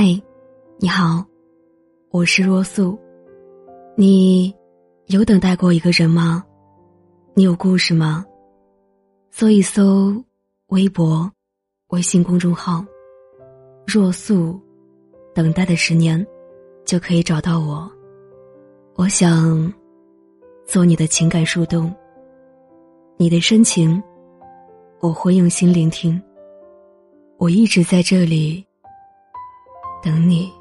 嗨，你好，我是若素。你有等待过一个人吗？你有故事吗？搜一搜微博、微信公众号“若素”，等待的十年，就可以找到我。我想做你的情感树洞，你的深情，我会用心聆听。我一直在这里。等你。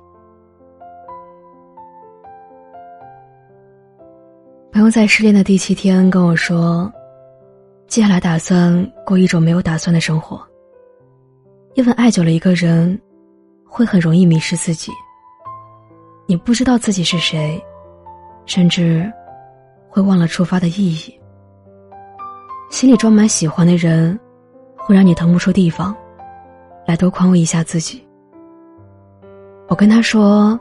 朋友在失恋的第七天跟我说，接下来打算过一种没有打算的生活。因为爱久了一个人，会很容易迷失自己。你不知道自己是谁，甚至会忘了出发的意义。心里装满喜欢的人，会让你腾不出地方，来多宽慰一下自己。我跟他说：“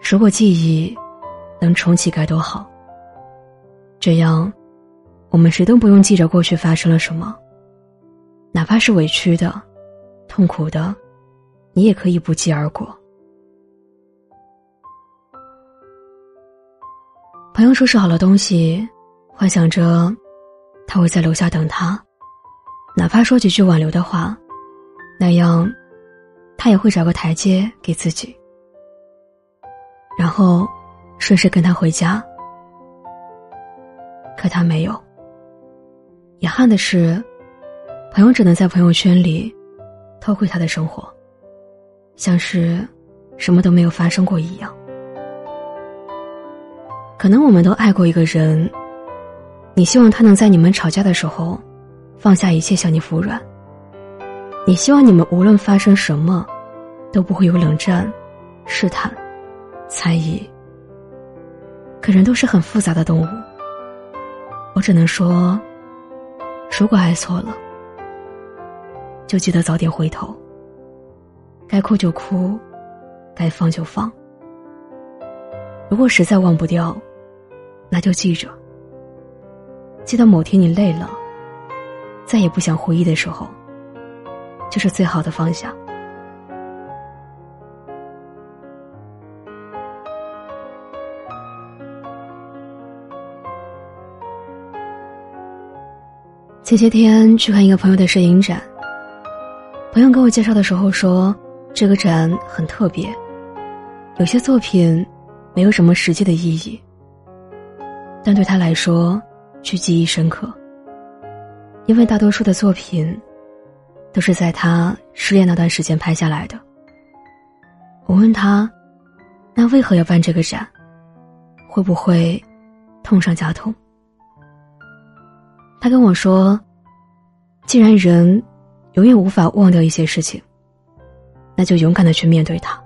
如果记忆能重启该多好。这样，我们谁都不用记着过去发生了什么，哪怕是委屈的、痛苦的，你也可以不计而过。”朋友收拾好了东西，幻想着他会在楼下等他，哪怕说几句挽留的话，那样。他也会找个台阶给自己，然后顺势跟他回家。可他没有。遗憾的是，朋友只能在朋友圈里偷窥他的生活，像是什么都没有发生过一样。可能我们都爱过一个人，你希望他能在你们吵架的时候放下一切向你服软。你希望你们无论发生什么，都不会有冷战、试探、猜疑。可人都是很复杂的动物，我只能说，如果爱错了，就记得早点回头。该哭就哭，该放就放。如果实在忘不掉，那就记着，记得某天你累了，再也不想回忆的时候。就是最好的方向。前些天去看一个朋友的摄影展，朋友给我介绍的时候说，这个展很特别，有些作品没有什么实际的意义，但对他来说却记忆深刻，因为大多数的作品。都是在他失恋那段时间拍下来的。我问他：“那为何要办这个展？会不会痛上加痛？”他跟我说：“既然人永远无法忘掉一些事情，那就勇敢的去面对它。”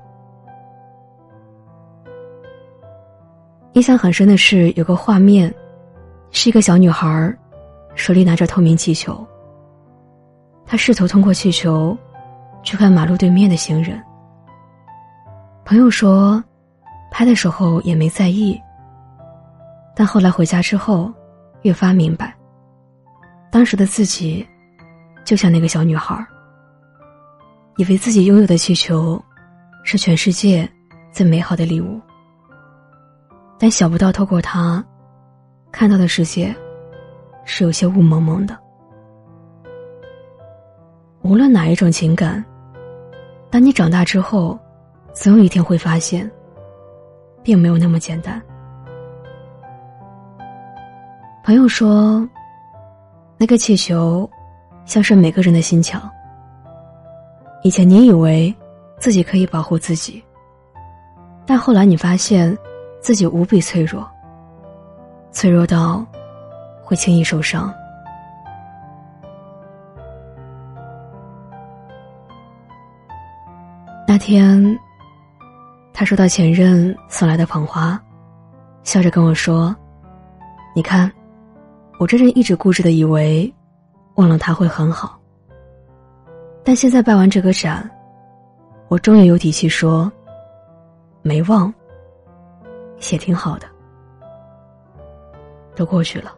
印象很深的是，有个画面，是一个小女孩手里拿着透明气球。他试图通过气球，去看马路对面的行人。朋友说，拍的时候也没在意，但后来回家之后，越发明白，当时的自己，就像那个小女孩，以为自己拥有的气球，是全世界最美好的礼物，但想不到透过它，看到的世界，是有些雾蒙蒙的。无论哪一种情感，当你长大之后，总有一天会发现，并没有那么简单。朋友说，那个气球，像是每个人的心墙。以前你以为自己可以保护自己，但后来你发现自己无比脆弱，脆弱到会轻易受伤。那天他收到前任送来的捧花，笑着跟我说：“你看，我这人一直固执的以为，忘了他会很好。但现在办完这个展，我终于有底气说，没忘，也挺好的，都过去了。”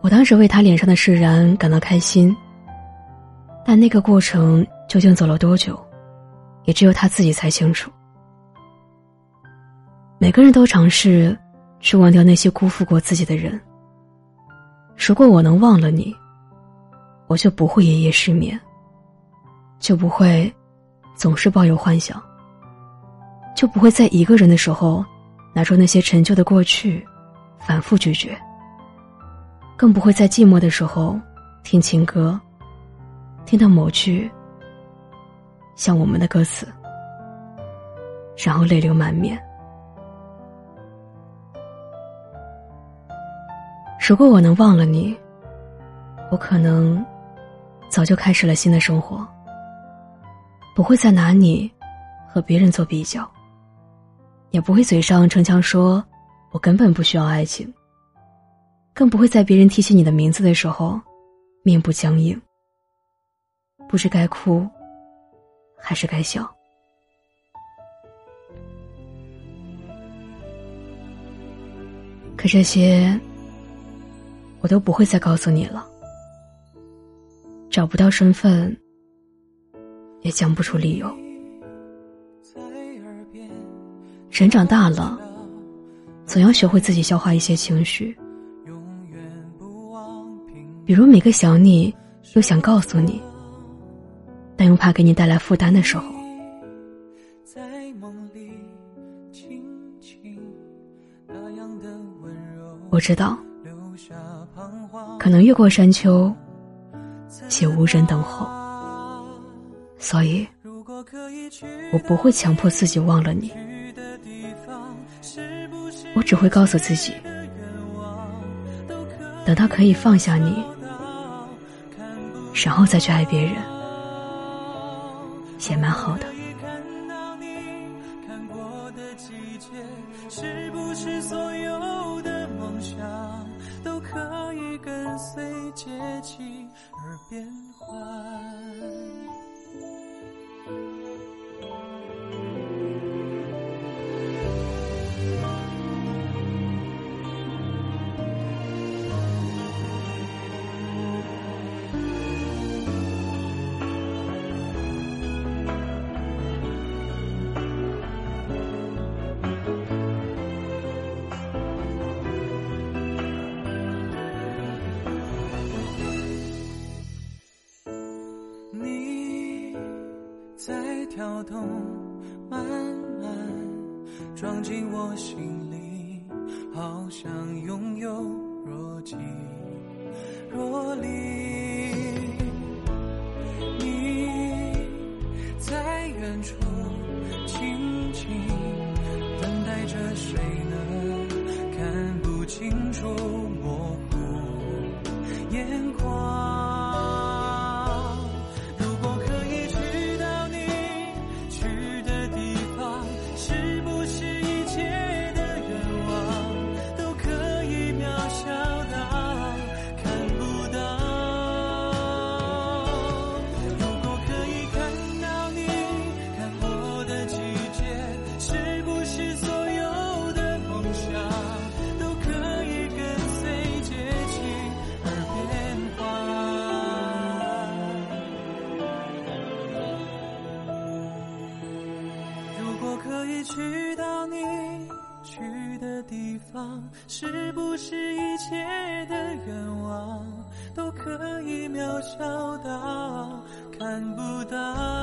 我当时为他脸上的释然感到开心，但那个过程究竟走了多久，也只有他自己才清楚。每个人都尝试去忘掉那些辜负过自己的人。如果我能忘了你，我就不会夜夜失眠，就不会总是抱有幻想，就不会在一个人的时候拿出那些陈旧的过去，反复咀嚼。更不会在寂寞的时候听情歌，听到某句像我们的歌词，然后泪流满面。如果我能忘了你，我可能早就开始了新的生活，不会再拿你和别人做比较，也不会嘴上逞强说我根本不需要爱情。更不会在别人提起你的名字的时候，面部僵硬，不知该哭还是该笑。可这些，我都不会再告诉你了。找不到身份，也讲不出理由。人长大了，总要学会自己消化一些情绪。比如每个想你又想告诉你，但又怕给你带来负担的时候，我知道，可能越过山丘，且无人等候，所以，我不会强迫自己忘了你，我只会告诉自己，等到可以放下你。然后再去爱别人，也蛮好的。是不是所有的梦想都可以跟随节气而变换？跳动，慢慢装进我心里，好像拥有若即若离。你在远处静静等待着谁是不是一切的愿望都可以渺小到看不到？